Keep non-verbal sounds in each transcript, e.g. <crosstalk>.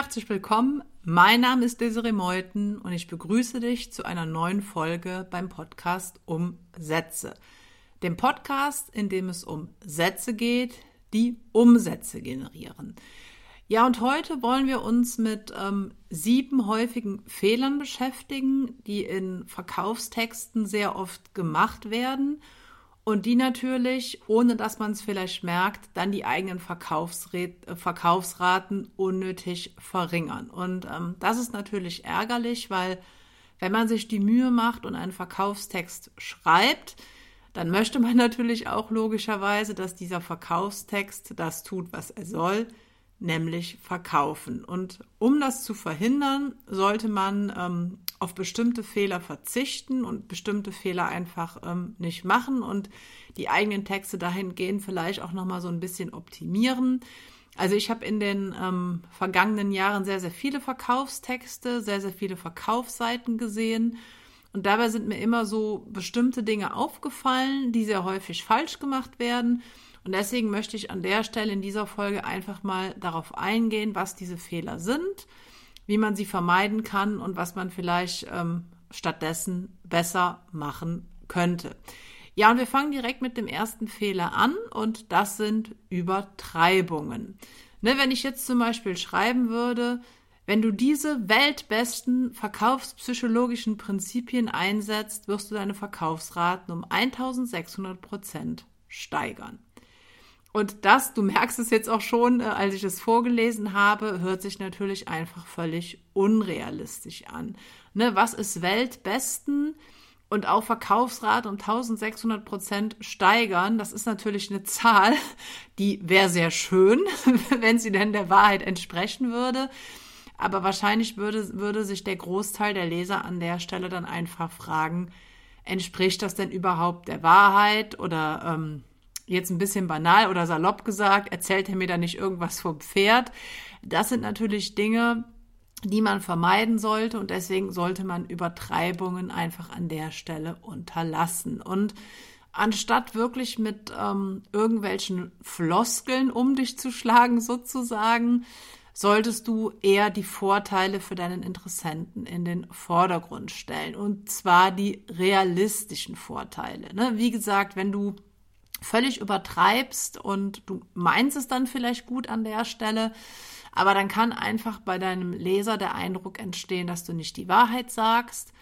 herzlich willkommen. Mein Name ist Desiree Meuthen und ich begrüße dich zu einer neuen Folge beim Podcast um Sätze. Dem Podcast, in dem es um Sätze geht, die Umsätze generieren. Ja, und heute wollen wir uns mit ähm, sieben häufigen Fehlern beschäftigen, die in Verkaufstexten sehr oft gemacht werden und die natürlich, ohne dass man es vielleicht merkt, dann die eigenen äh, Verkaufsraten unnötig verringern. Und ähm, das ist natürlich ärgerlich, weil wenn man sich die Mühe macht und einen Verkaufstext schreibt, dann möchte man <laughs> natürlich auch logischerweise, dass dieser Verkaufstext das tut, was er soll, nämlich verkaufen. Und um das zu verhindern, sollte man ähm, auf bestimmte Fehler verzichten und bestimmte Fehler einfach ähm, nicht machen und die eigenen Texte dahingehend vielleicht auch nochmal so ein bisschen optimieren. Also ich habe in den ähm, vergangenen Jahren sehr, sehr viele Verkaufstexte, sehr, sehr viele Verkaufsseiten gesehen. Und dabei sind mir immer so bestimmte Dinge aufgefallen, die sehr häufig falsch gemacht werden. Und deswegen möchte ich an der Stelle in dieser Folge einfach mal darauf eingehen, was diese Fehler sind, wie man sie vermeiden kann und was man vielleicht ähm, stattdessen besser machen könnte. Ja, und wir fangen direkt mit dem ersten Fehler an und das sind Übertreibungen. Ne, wenn ich jetzt zum Beispiel schreiben würde, wenn du diese weltbesten verkaufspsychologischen Prinzipien einsetzt, wirst du deine Verkaufsraten um 1600 Prozent steigern. Und das, du merkst es jetzt auch schon, äh, als ich es vorgelesen habe, hört sich natürlich einfach völlig unrealistisch an. Ne, was ist Weltbesten? Und auch Verkaufsrate um 1600 Prozent steigern, das ist natürlich eine Zahl, die wäre sehr schön, <laughs> wenn sie denn der Wahrheit entsprechen würde. Aber wahrscheinlich würde, würde sich der Großteil der Leser an der Stelle dann einfach fragen, entspricht das denn überhaupt der Wahrheit oder ähm, jetzt ein bisschen banal oder salopp gesagt, erzählt er mir da nicht irgendwas vom Pferd. Das sind natürlich Dinge, die man vermeiden sollte und deswegen sollte man Übertreibungen einfach an der Stelle unterlassen. Und anstatt wirklich mit ähm, irgendwelchen Floskeln um dich zu schlagen, sozusagen, solltest du eher die Vorteile für deinen Interessenten in den Vordergrund stellen. Und zwar die realistischen Vorteile. Ne? Wie gesagt, wenn du völlig übertreibst und du meinst es dann vielleicht gut an der Stelle, aber dann kann einfach bei deinem Leser der Eindruck entstehen, dass du nicht die Wahrheit sagst.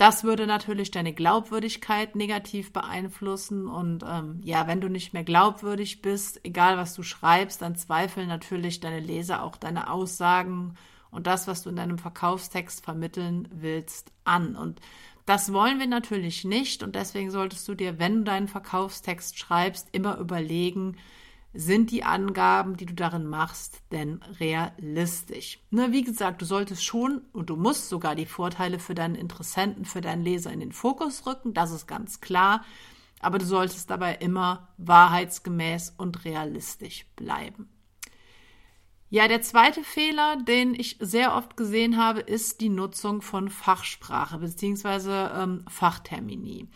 Das würde natürlich deine Glaubwürdigkeit negativ beeinflussen. Und ähm, ja, wenn du nicht mehr glaubwürdig bist, egal was du schreibst, dann zweifeln natürlich deine Leser auch deine Aussagen und das, was du in deinem Verkaufstext vermitteln willst, an. Und das wollen wir natürlich nicht und deswegen solltest du dir, wenn du deinen Verkaufstext schreibst, immer überlegen, sind die Angaben, die du darin machst, denn realistisch? Ne, wie gesagt, du solltest schon und du musst sogar die Vorteile für deinen Interessenten, für deinen Leser in den Fokus rücken, das ist ganz klar, aber du solltest dabei immer wahrheitsgemäß und realistisch bleiben. Ja, der zweite Fehler, den ich sehr oft gesehen habe, ist die Nutzung von Fachsprache bzw. Ähm, Fachtermini.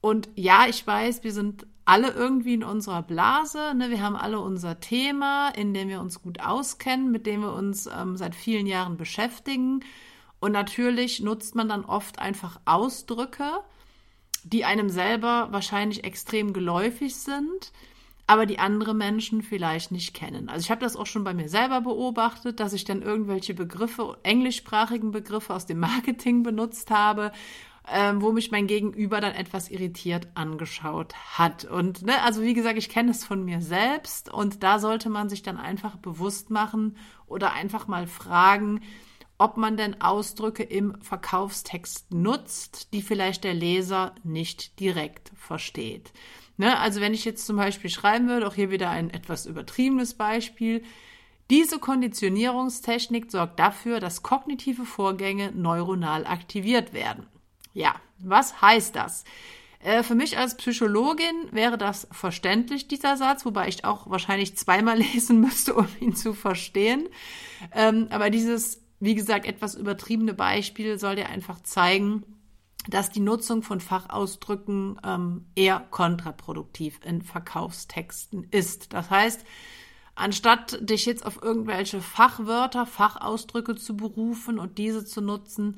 Und ja, ich weiß, wir sind alle irgendwie in unserer Blase. Ne? Wir haben alle unser Thema, in dem wir uns gut auskennen, mit dem wir uns ähm, seit vielen Jahren beschäftigen. Und natürlich nutzt man dann oft einfach Ausdrücke, die einem selber wahrscheinlich extrem geläufig sind, aber die andere Menschen vielleicht nicht kennen. Also ich habe das auch schon bei mir selber beobachtet, dass ich dann irgendwelche Begriffe, englischsprachigen Begriffe aus dem Marketing benutzt habe, ähm, wo mich mein Gegenüber dann etwas irritiert angeschaut hat. Und ne, also wie gesagt, ich kenne es von mir selbst und da sollte man sich dann einfach bewusst machen oder einfach mal fragen, ob man denn Ausdrücke im Verkaufstext nutzt, die vielleicht der Leser nicht direkt versteht. Ne? Also wenn ich jetzt zum Beispiel schreiben würde, auch hier wieder ein etwas übertriebenes Beispiel, diese Konditionierungstechnik sorgt dafür, dass kognitive Vorgänge neuronal aktiviert werden. Ja, was heißt das? Äh, für mich als Psychologin wäre das verständlich, dieser Satz, wobei ich auch wahrscheinlich zweimal <laughs> lesen müsste, um ihn zu verstehen. Ähm, aber dieses, wie gesagt, etwas übertriebene Beispiel soll dir einfach zeigen, dass die Nutzung von Fachausdrücken ähm, eher kontraproduktiv in Verkaufstexten ist. Das heißt, anstatt dich jetzt auf irgendwelche Fachwörter, Fachausdrücke zu berufen und diese zu nutzen,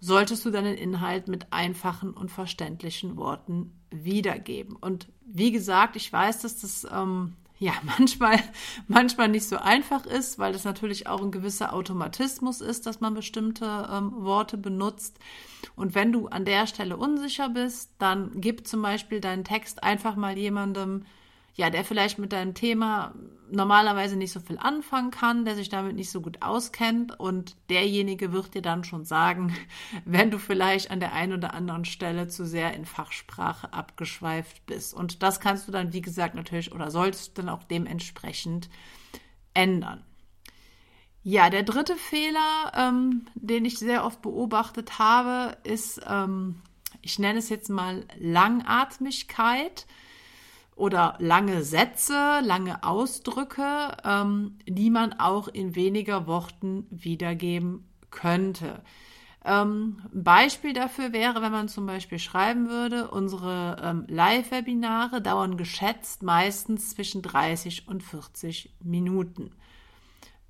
solltest du deinen Inhalt mit einfachen und verständlichen Worten wiedergeben. Und wie gesagt, ich weiß, dass das ähm, ja <laughs> manchmal, manchmal nicht so einfach ist, weil das natürlich auch ein gewisser Automatismus ist, dass man bestimmte ähm, Worte benutzt. Und wenn du an der Stelle unsicher bist, dann gib zum Beispiel deinen Text einfach mal jemandem, ja, der vielleicht mit deinem Thema normalerweise nicht so viel anfangen kann, der sich damit nicht so gut auskennt und derjenige wird dir dann schon sagen, <laughs> wenn du vielleicht an der einen oder anderen Stelle zu sehr in Fachsprache abgeschweift bist. Und das kannst du dann, wie gesagt, natürlich oder solltest du dann auch dementsprechend ändern. Ja, der dritte Fehler, ähm, den ich sehr oft beobachtet habe, ist, ähm, ich nenne es jetzt mal Langatmigkeit oder lange Sätze, lange Ausdrücke, ähm, die man auch in weniger Worten wiedergeben könnte. Ähm, Beispiel dafür wäre, wenn man zum Beispiel schreiben würde, unsere ähm, Live-Webinare dauern geschätzt meistens zwischen 30 und 40 Minuten.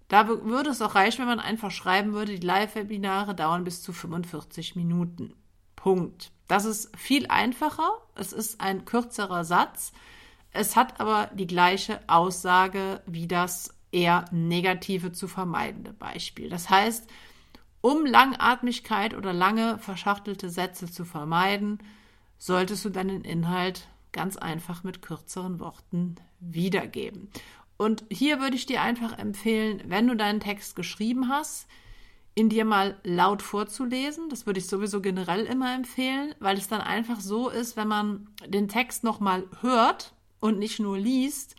Da würde es auch reichen, wenn man einfach schreiben würde, die Live-Webinare dauern bis zu 45 Minuten. Punkt. Das ist viel einfacher. Es ist ein kürzerer Satz. Es hat aber die gleiche Aussage wie das eher negative zu vermeidende Beispiel. Das heißt, um Langatmigkeit oder lange verschachtelte Sätze zu vermeiden, solltest du deinen Inhalt ganz einfach mit kürzeren Worten wiedergeben. Und hier würde ich dir einfach empfehlen, wenn du deinen Text geschrieben hast, ihn dir mal laut vorzulesen. Das würde ich sowieso generell immer empfehlen, weil es dann einfach so ist, wenn man den Text nochmal hört, und nicht nur liest,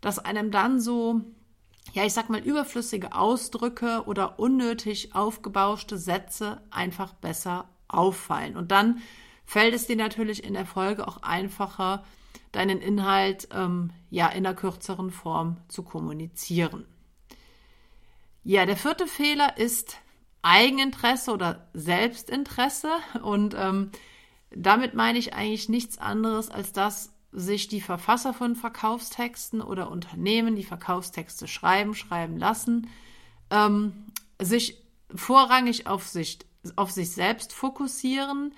dass einem dann so, ja, ich sag mal, überflüssige Ausdrücke oder unnötig aufgebauschte Sätze einfach besser auffallen. Und dann fällt es dir natürlich in der Folge auch einfacher, deinen Inhalt ähm, ja in einer kürzeren Form zu kommunizieren. Ja, der vierte Fehler ist Eigeninteresse oder Selbstinteresse. Und ähm, damit meine ich eigentlich nichts anderes als das, sich die Verfasser von Verkaufstexten oder Unternehmen, die Verkaufstexte schreiben, schreiben lassen, ähm, sich vorrangig auf sich, auf sich selbst fokussieren,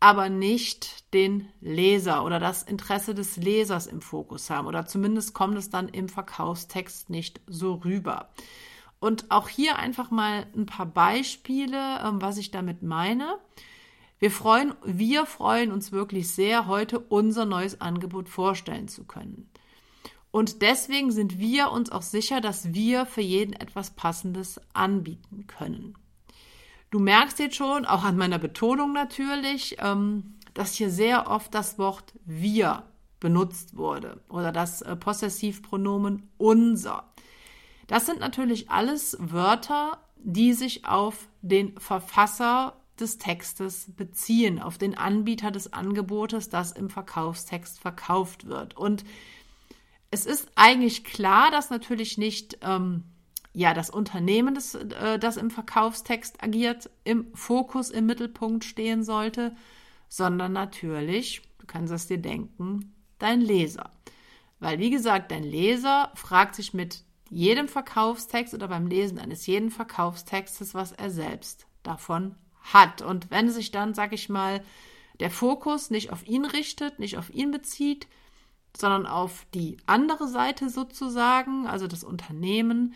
aber nicht den Leser oder das Interesse des Lesers im Fokus haben. Oder zumindest kommt es dann im Verkaufstext nicht so rüber. Und auch hier einfach mal ein paar Beispiele, ähm, was ich damit meine. Wir freuen, wir freuen uns wirklich sehr, heute unser neues Angebot vorstellen zu können. Und deswegen sind wir uns auch sicher, dass wir für jeden etwas Passendes anbieten können. Du merkst jetzt schon, auch an meiner Betonung natürlich, ähm, dass hier sehr oft das Wort wir benutzt wurde oder das äh, Possessivpronomen unser. Das sind natürlich alles Wörter, die sich auf den Verfasser des Textes beziehen, auf den Anbieter des Angebotes, das im Verkaufstext verkauft wird. Und es ist eigentlich klar, dass natürlich nicht ähm, ja, das Unternehmen, das, äh, das im Verkaufstext agiert, im Fokus, im Mittelpunkt stehen sollte, sondern natürlich, du kannst es dir denken, dein Leser. Weil, wie gesagt, dein Leser fragt sich mit jedem Verkaufstext oder beim Lesen eines jeden Verkaufstextes, was er selbst davon hat. Und wenn sich dann, sag ich mal, der Fokus nicht auf ihn richtet, nicht auf ihn bezieht, sondern auf die andere Seite sozusagen, also das Unternehmen,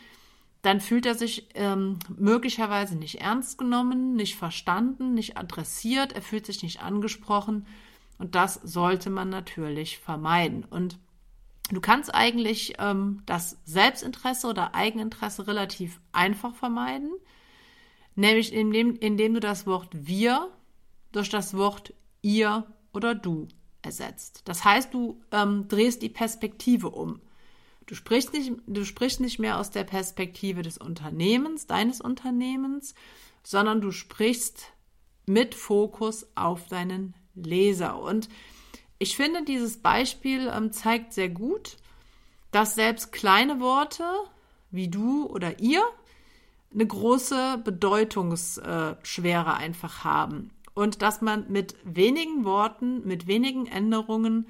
dann fühlt er sich ähm, möglicherweise nicht ernst genommen, nicht verstanden, nicht adressiert, er fühlt sich nicht angesprochen und das sollte man natürlich vermeiden. Und du kannst eigentlich ähm, das Selbstinteresse oder Eigeninteresse relativ einfach vermeiden, nämlich indem, indem du das Wort wir durch das Wort ihr oder du ersetzt. Das heißt, du ähm, drehst die Perspektive um. Du sprichst, nicht, du sprichst nicht mehr aus der Perspektive des Unternehmens, deines Unternehmens, sondern du sprichst mit Fokus auf deinen Leser. Und ich finde, dieses Beispiel ähm, zeigt sehr gut, dass selbst kleine Worte wie du oder ihr eine große Bedeutungsschwere einfach haben. Und dass man mit wenigen Worten, mit wenigen Änderungen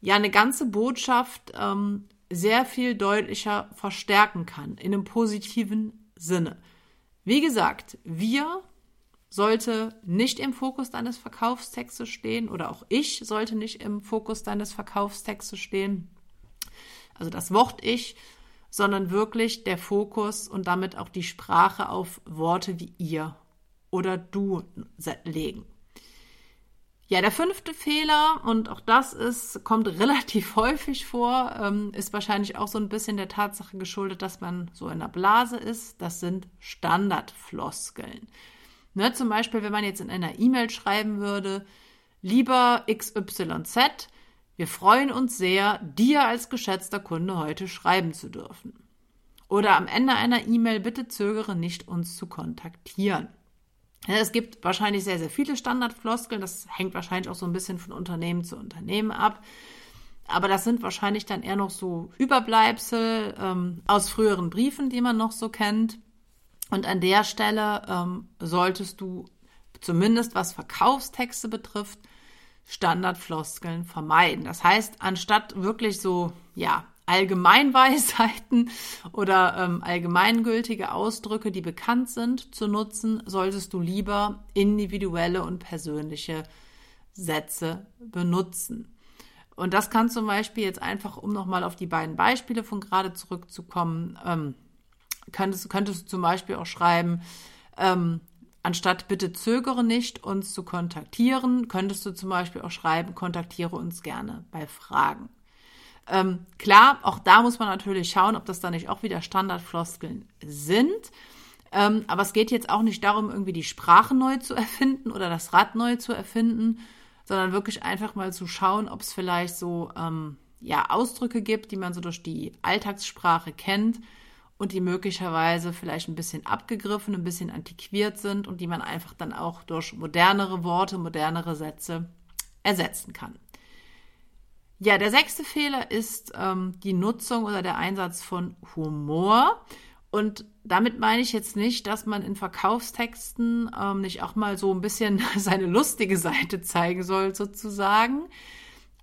ja eine ganze Botschaft ähm, sehr viel deutlicher verstärken kann, in einem positiven Sinne. Wie gesagt, wir sollte nicht im Fokus deines Verkaufstextes stehen oder auch ich sollte nicht im Fokus deines Verkaufstextes stehen. Also das Wort ich, sondern wirklich der Fokus und damit auch die Sprache auf Worte wie ihr oder du legen. Ja, der fünfte Fehler, und auch das ist, kommt <laughs> relativ häufig vor, ähm, ist wahrscheinlich auch so ein bisschen der Tatsache geschuldet, dass man so in der Blase ist. Das sind Standardfloskeln. Ne, zum Beispiel, wenn man jetzt in einer E-Mail schreiben würde, lieber XYZ, wir freuen uns sehr, dir als geschätzter Kunde heute schreiben zu dürfen. Oder am Ende einer E-Mail, bitte zögere nicht, uns zu kontaktieren. Es gibt wahrscheinlich sehr, sehr viele Standardfloskeln. Das hängt wahrscheinlich auch so ein bisschen von Unternehmen zu Unternehmen ab. Aber das sind wahrscheinlich dann eher noch so Überbleibsel ähm, aus früheren Briefen, die man noch so kennt. Und an der Stelle ähm, solltest du zumindest was Verkaufstexte betrifft, Standardfloskeln vermeiden. Das heißt, anstatt wirklich so, ja, Allgemeinweisheiten <laughs> oder ähm, allgemeingültige Ausdrücke, die bekannt sind, zu nutzen, solltest du lieber individuelle und persönliche Sätze benutzen. Und das kann zum Beispiel jetzt einfach, um nochmal auf die beiden Beispiele von gerade zurückzukommen, ähm, könntest, könntest du zum Beispiel auch schreiben, ähm, anstatt bitte zögere nicht, uns zu kontaktieren, könntest du zum Beispiel auch schreiben, kontaktiere uns gerne bei Fragen. Ähm, klar, auch da muss man natürlich schauen, ob das dann nicht auch wieder Standardfloskeln sind. Ähm, aber es geht jetzt auch nicht darum, irgendwie die Sprache neu zu erfinden oder das Rad neu zu erfinden, sondern wirklich einfach mal zu schauen, ob es vielleicht so ähm, ja, Ausdrücke gibt, die man so durch die Alltagssprache kennt und die möglicherweise vielleicht ein bisschen abgegriffen, ein bisschen antiquiert sind und die man einfach dann auch durch modernere Worte, modernere Sätze ersetzen kann. Ja, der sechste Fehler ist ähm, die Nutzung oder der Einsatz von Humor. Und damit meine ich jetzt nicht, dass man in Verkaufstexten ähm, nicht auch mal so ein bisschen <laughs> seine lustige Seite zeigen soll, sozusagen.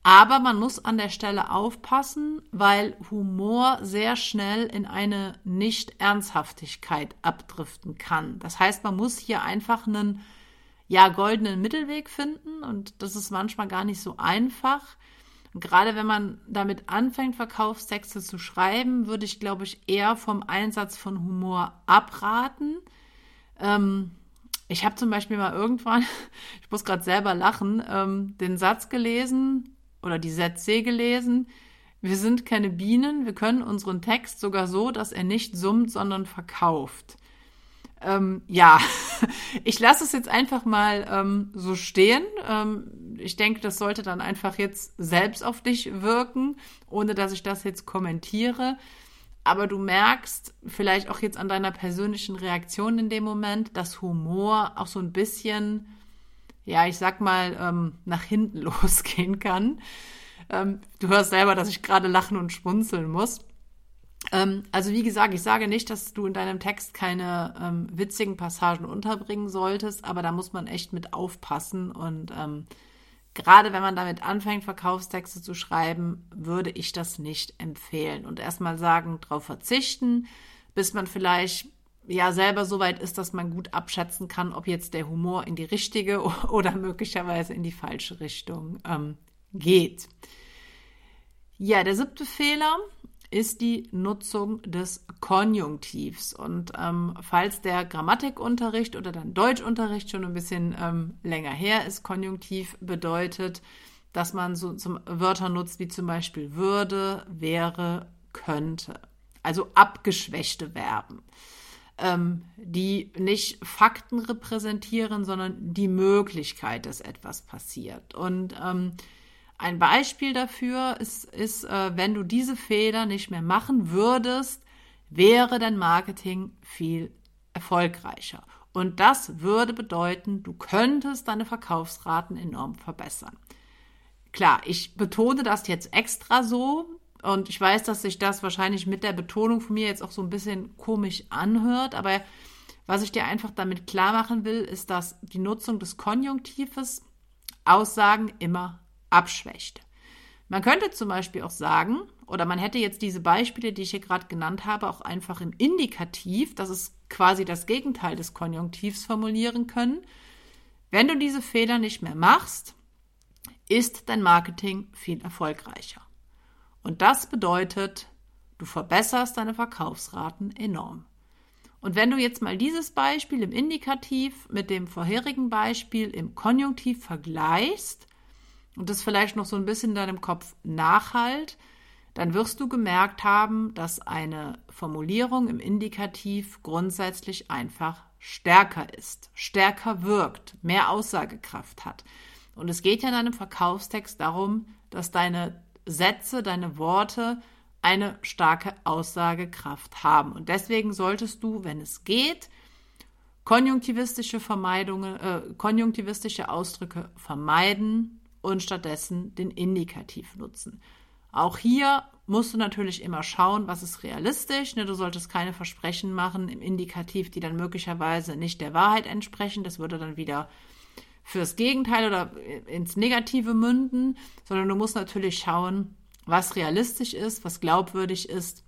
Aber man muss an der Stelle aufpassen, weil Humor sehr schnell in eine Nicht-Ernsthaftigkeit abdriften kann. Das heißt, man muss hier einfach einen ja, goldenen Mittelweg finden und das ist manchmal gar nicht so einfach. Gerade wenn man damit anfängt, Verkaufstexte zu schreiben, würde ich, glaube ich, eher vom Einsatz von Humor abraten. Ähm, ich habe zum Beispiel mal irgendwann, <laughs> ich muss gerade selber lachen, ähm, den Satz gelesen oder die Sätze gelesen. Wir sind keine Bienen, wir können unseren Text sogar so, dass er nicht summt, sondern verkauft. Ähm, ja, <laughs> ich lasse es jetzt einfach mal ähm, so stehen. Ähm, ich denke, das sollte dann einfach jetzt selbst auf dich wirken, ohne dass ich das jetzt kommentiere. Aber du merkst vielleicht auch jetzt an deiner persönlichen Reaktion in dem Moment, dass Humor auch so ein bisschen, ja, ich sag mal, ähm, nach hinten <laughs> losgehen kann. Ähm, du hörst selber, dass ich gerade lachen und schmunzeln muss. Ähm, also wie gesagt, ich sage nicht, dass du in deinem Text keine ähm, witzigen Passagen unterbringen solltest, aber da muss man echt mit aufpassen und ähm, gerade wenn man damit anfängt, Verkaufstexte zu schreiben, würde ich das nicht empfehlen und erstmal sagen, darauf verzichten, bis man vielleicht ja selber so weit ist, dass man gut abschätzen kann, ob jetzt der Humor in die richtige <laughs> oder möglicherweise in die falsche Richtung ähm, geht. Ja, der siebte Fehler ist die Nutzung des Konjunktivs. Und ähm, falls der Grammatikunterricht oder dann Deutschunterricht schon ein bisschen ähm, länger her ist, Konjunktiv bedeutet, dass man so zum Wörter nutzt wie zum Beispiel würde, wäre, könnte. Also abgeschwächte Verben, ähm, die nicht Fakten repräsentieren, sondern die Möglichkeit, dass etwas passiert. Und ähm, ein Beispiel dafür ist, ist äh, wenn du diese Fehler nicht mehr machen würdest, wäre dein Marketing viel erfolgreicher. Und das würde bedeuten, du könntest deine Verkaufsraten enorm verbessern. Klar, ich betone das jetzt extra so und ich weiß, dass sich das wahrscheinlich mit der Betonung von mir jetzt auch so ein bisschen komisch anhört, aber was ich dir einfach damit klar machen will, ist, dass die Nutzung des Konjunktives Aussagen immer abschwächt. Man könnte zum Beispiel auch sagen, oder man hätte jetzt diese Beispiele, die ich hier gerade genannt habe, auch einfach im Indikativ, das ist quasi das Gegenteil des Konjunktivs formulieren können. Wenn du diese Fehler nicht mehr machst, ist dein Marketing viel erfolgreicher. Und das bedeutet, du verbesserst deine Verkaufsraten enorm. Und wenn du jetzt mal dieses Beispiel im Indikativ mit dem vorherigen Beispiel im Konjunktiv vergleichst und das vielleicht noch so ein bisschen in deinem Kopf nachhalt, dann wirst du gemerkt haben, dass eine Formulierung im Indikativ grundsätzlich einfach stärker ist, stärker wirkt, mehr Aussagekraft hat. Und es geht ja in einem Verkaufstext darum, dass deine Sätze, deine Worte eine starke Aussagekraft haben. Und deswegen solltest du, wenn es geht, konjunktivistische Vermeidungen, äh, konjunktivistische Ausdrücke vermeiden und stattdessen den Indikativ nutzen. Auch hier musst du natürlich immer schauen, was ist realistisch. Ne? Du solltest keine Versprechen machen im Indikativ, die dann möglicherweise nicht der Wahrheit entsprechen. Das würde dann wieder fürs Gegenteil oder ins Negative münden, sondern du musst natürlich schauen, was realistisch ist, was glaubwürdig ist.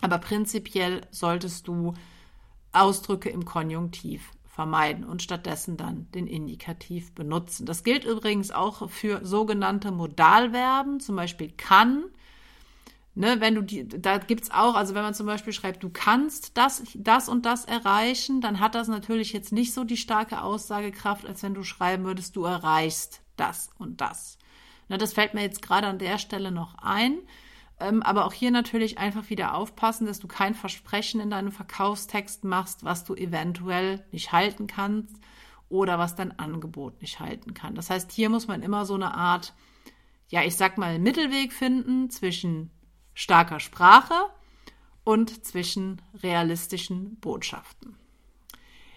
Aber prinzipiell solltest du Ausdrücke im Konjunktiv vermeiden und stattdessen dann den Indikativ benutzen. Das gilt übrigens auch für sogenannte Modalverben, zum Beispiel kann. Ne, wenn du die, da gibt es auch, also wenn man zum Beispiel schreibt, du kannst das, das und das erreichen, dann hat das natürlich jetzt nicht so die starke Aussagekraft, als wenn du schreiben würdest, du erreichst das und das. Ne, das fällt mir jetzt gerade an der Stelle noch ein. Ähm, aber auch hier natürlich einfach wieder aufpassen, dass du kein Versprechen in deinem Verkaufstext machst, was du eventuell nicht halten kannst oder was dein Angebot nicht halten kann. Das heißt, hier muss man immer so eine Art, ja, ich sag mal, Mittelweg finden zwischen starker Sprache und zwischen realistischen Botschaften.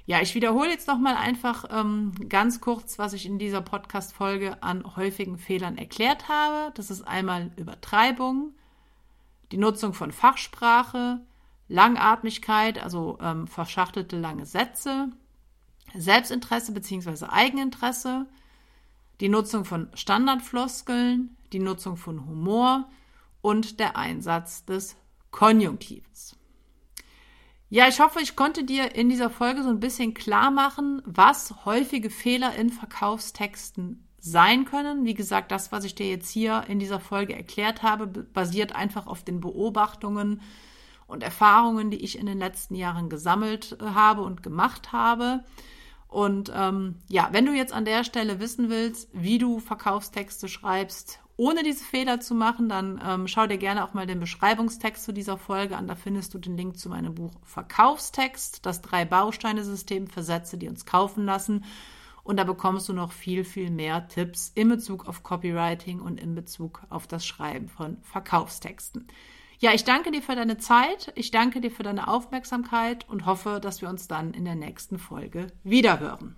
Ja, ich wiederhole jetzt nochmal einfach ähm, ganz kurz, was ich in dieser Podcast-Folge an häufigen Fehlern erklärt habe. Das ist einmal Übertreibung, die Nutzung von Fachsprache, Langatmigkeit, also ähm, verschachtelte lange Sätze, Selbstinteresse bzw. Eigeninteresse, die Nutzung von Standardfloskeln, die Nutzung von Humor und der Einsatz des Konjunktivs. Ja, ich hoffe, ich konnte dir in dieser Folge so ein bisschen klar machen, was häufige Fehler in Verkaufstexten sein können. Wie gesagt, das, was ich dir jetzt hier in dieser Folge erklärt habe, basiert einfach auf den Beobachtungen und Erfahrungen, die ich in den letzten Jahren gesammelt äh, habe und gemacht habe. Und ähm, ja, wenn du jetzt an der Stelle wissen willst, wie du Verkaufstexte schreibst, ohne diese Fehler zu machen, dann ähm, schau dir gerne auch mal den Beschreibungstext zu dieser Folge an. Da findest du den Link zu meinem Buch Verkaufstext, das Drei-Bausteine-System für Sätze, die uns kaufen lassen. Und da bekommst du noch viel, viel mehr Tipps in Bezug auf Copywriting und in Bezug auf das Schreiben von Verkaufstexten. Ja, ich danke dir für deine Zeit, ich danke dir für deine Aufmerksamkeit und hoffe, dass wir uns dann in der nächsten Folge wiederhören.